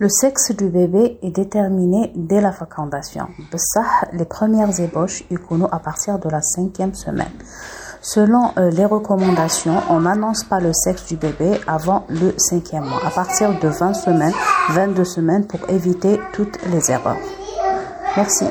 Le sexe du bébé est déterminé dès la fécondation. les premières ébauches sont à partir de la cinquième semaine. Selon euh, les recommandations, on n'annonce pas le sexe du bébé avant le cinquième mois, à partir de 20 semaines, 22 semaines, pour éviter toutes les erreurs. Merci.